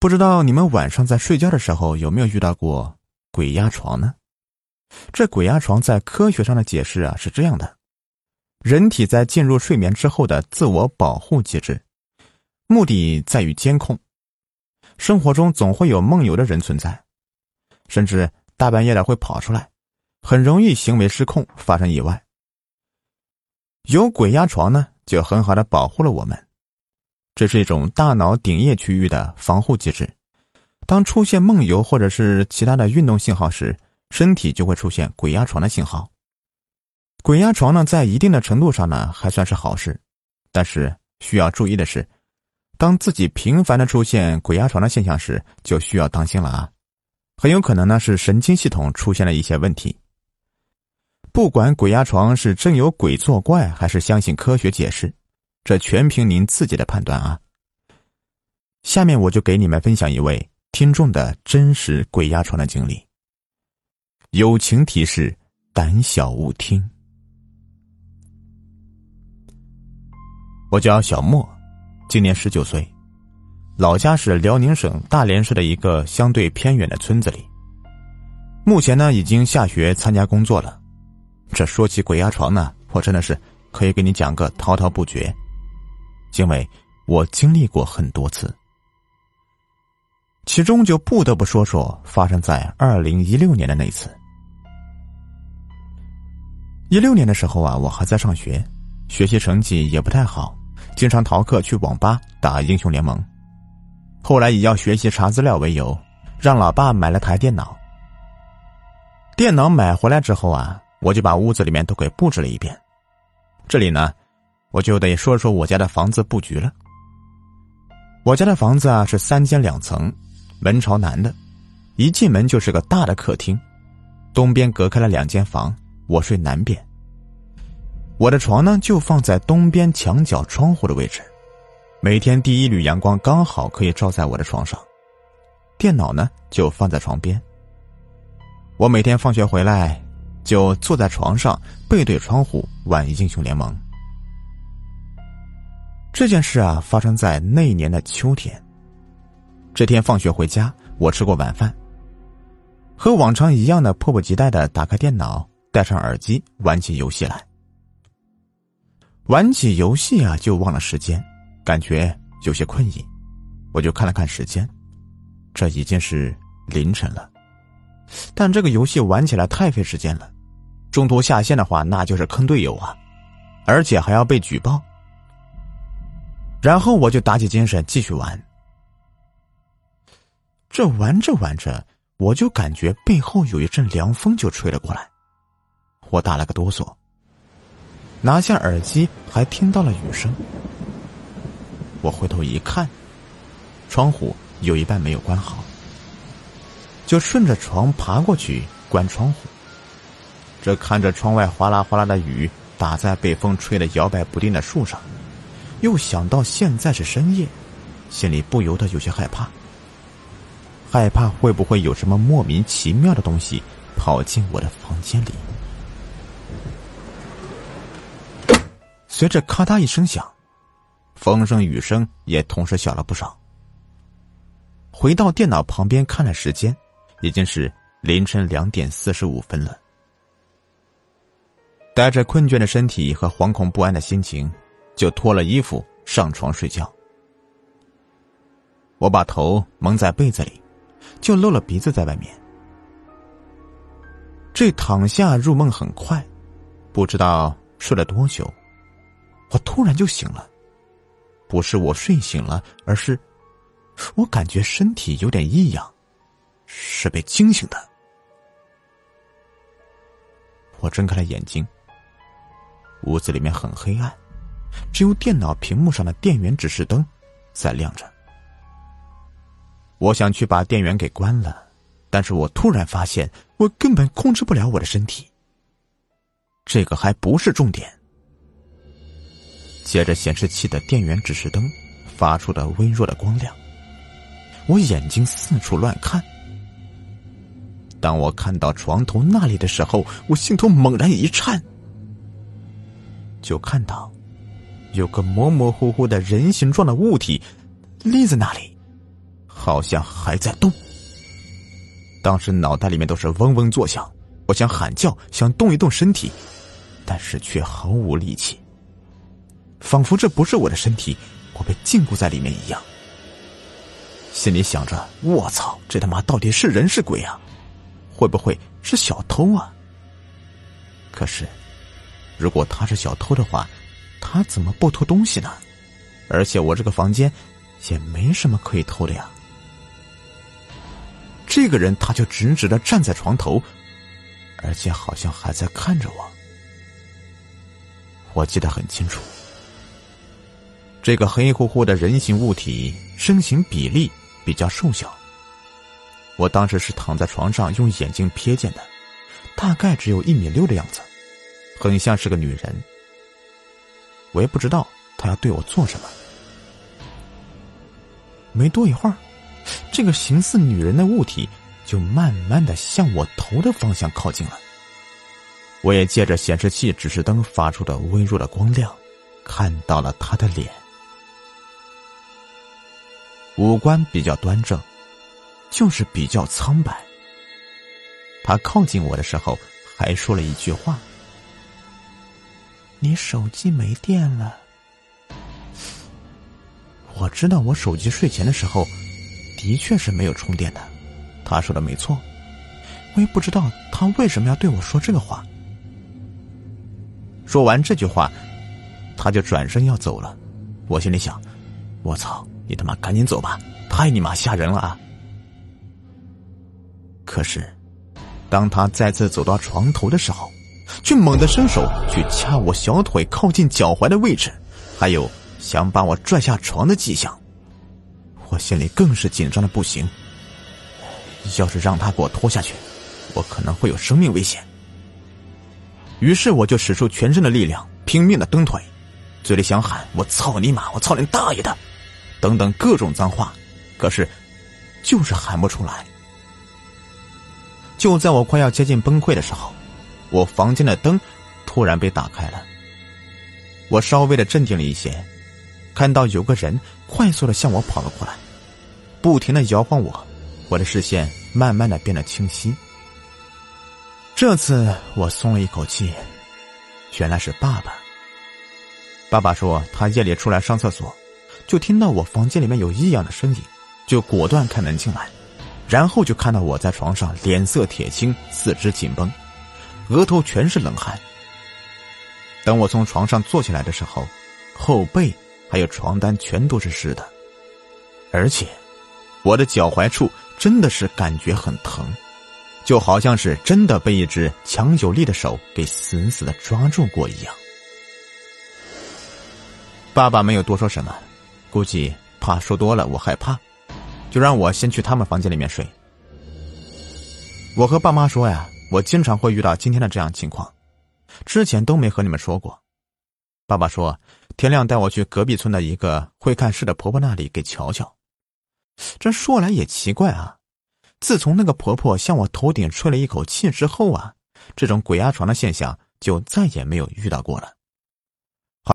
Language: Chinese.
不知道你们晚上在睡觉的时候有没有遇到过鬼压床呢？这鬼压床在科学上的解释啊是这样的：人体在进入睡眠之后的自我保护机制，目的在于监控。生活中总会有梦游的人存在，甚至大半夜的会跑出来，很容易行为失控，发生意外。有鬼压床呢，就很好的保护了我们。这是一种大脑顶叶区域的防护机制。当出现梦游或者是其他的运动信号时，身体就会出现鬼压床的信号。鬼压床呢，在一定的程度上呢，还算是好事。但是需要注意的是，当自己频繁的出现鬼压床的现象时，就需要当心了啊！很有可能呢是神经系统出现了一些问题。不管鬼压床是真有鬼作怪，还是相信科学解释。这全凭您自己的判断啊！下面我就给你们分享一位听众的真实鬼压床的经历。友情提示：胆小勿听。我叫小莫，今年十九岁，老家是辽宁省大连市的一个相对偏远的村子里。目前呢，已经下学参加工作了。这说起鬼压床呢，我真的是可以给你讲个滔滔不绝。因为我经历过很多次，其中就不得不说说发生在二零一六年的那次。一六年的时候啊，我还在上学，学习成绩也不太好，经常逃课去网吧打英雄联盟。后来以要学习查资料为由，让老爸买了台电脑。电脑买回来之后啊，我就把屋子里面都给布置了一遍。这里呢。我就得说说我家的房子布局了。我家的房子啊是三间两层，门朝南的，一进门就是个大的客厅，东边隔开了两间房，我睡南边。我的床呢就放在东边墙角窗户的位置，每天第一缕阳光刚好可以照在我的床上。电脑呢就放在床边。我每天放学回来，就坐在床上背对窗户玩英雄联盟。这件事啊，发生在那年的秋天。这天放学回家，我吃过晚饭，和往常一样的迫不及待的打开电脑，戴上耳机玩起游戏来。玩起游戏啊，就忘了时间，感觉有些困意，我就看了看时间，这已经是凌晨了。但这个游戏玩起来太费时间了，中途下线的话，那就是坑队友啊，而且还要被举报。然后我就打起精神继续玩。这玩着玩着，我就感觉背后有一阵凉风就吹了过来，我打了个哆嗦。拿下耳机，还听到了雨声。我回头一看，窗户有一半没有关好，就顺着床爬过去关窗户。这看着窗外哗啦哗啦的雨打在被风吹得摇摆不定的树上。又想到现在是深夜，心里不由得有些害怕。害怕会不会有什么莫名其妙的东西跑进我的房间里？随着咔嗒一声响，风声雨声也同时小了不少。回到电脑旁边看了时间，已经是凌晨两点四十五分了。带着困倦的身体和惶恐不安的心情。就脱了衣服上床睡觉。我把头蒙在被子里，就露了鼻子在外面。这躺下入梦很快，不知道睡了多久，我突然就醒了。不是我睡醒了，而是我感觉身体有点异样，是被惊醒的。我睁开了眼睛，屋子里面很黑暗。只有电脑屏幕上的电源指示灯在亮着。我想去把电源给关了，但是我突然发现我根本控制不了我的身体。这个还不是重点。接着显示器的电源指示灯发出的微弱的光亮，我眼睛四处乱看。当我看到床头那里的时候，我心头猛然一颤，就看到。有个模模糊糊的人形状的物体立在那里，好像还在动。当时脑袋里面都是嗡嗡作响，我想喊叫，想动一动身体，但是却毫无力气，仿佛这不是我的身体，我被禁锢在里面一样。心里想着：我操，这他妈到底是人是鬼啊？会不会是小偷啊？可是，如果他是小偷的话，他怎么不偷东西呢？而且我这个房间也没什么可以偷的呀。这个人他就直直的站在床头，而且好像还在看着我。我记得很清楚，这个黑乎乎的人形物体身形比例比较瘦小。我当时是躺在床上用眼睛瞥见的，大概只有一米六的样子，很像是个女人。我也不知道他要对我做什么。没多一会儿。这个形似女人的物体就慢慢的向我头的方向靠近了。我也借着显示器指示灯发出的微弱的光亮，看到了他的脸，五官比较端正，就是比较苍白。他靠近我的时候还说了一句话：“你手机没电了。”我知道我手机睡前的时候。的确是没有充电的，他说的没错，我也不知道他为什么要对我说这个话。说完这句话，他就转身要走了。我心里想：我操，你他妈赶紧走吧，太你妈吓人了啊！可是，当他再次走到床头的时候，却猛地伸手去掐我小腿靠近脚踝的位置，还有想把我拽下床的迹象。我心里更是紧张的不行。要是让他给我拖下去，我可能会有生命危险。于是我就使出全身的力量，拼命的蹬腿，嘴里想喊“我操你妈，我操你大爷的”，等等各种脏话，可是就是喊不出来。就在我快要接近崩溃的时候，我房间的灯突然被打开了。我稍微的镇定了一些。看到有个人快速的向我跑了过来，不停的摇晃我，我的视线慢慢的变得清晰。这次我松了一口气，原来是爸爸。爸爸说他夜里出来上厕所，就听到我房间里面有异样的声音，就果断开门进来，然后就看到我在床上脸色铁青，四肢紧绷，额头全是冷汗。等我从床上坐起来的时候，后背。还有床单全都是湿的，而且我的脚踝处真的是感觉很疼，就好像是真的被一只强有力的手给死死的抓住过一样。爸爸没有多说什么，估计怕说多了我害怕，就让我先去他们房间里面睡。我和爸妈说呀，我经常会遇到今天的这样情况，之前都没和你们说过。爸爸说。天亮带我去隔壁村的一个会看事的婆婆那里给瞧瞧。这说来也奇怪啊，自从那个婆婆向我头顶吹了一口气之后啊，这种鬼压床的现象就再也没有遇到过了。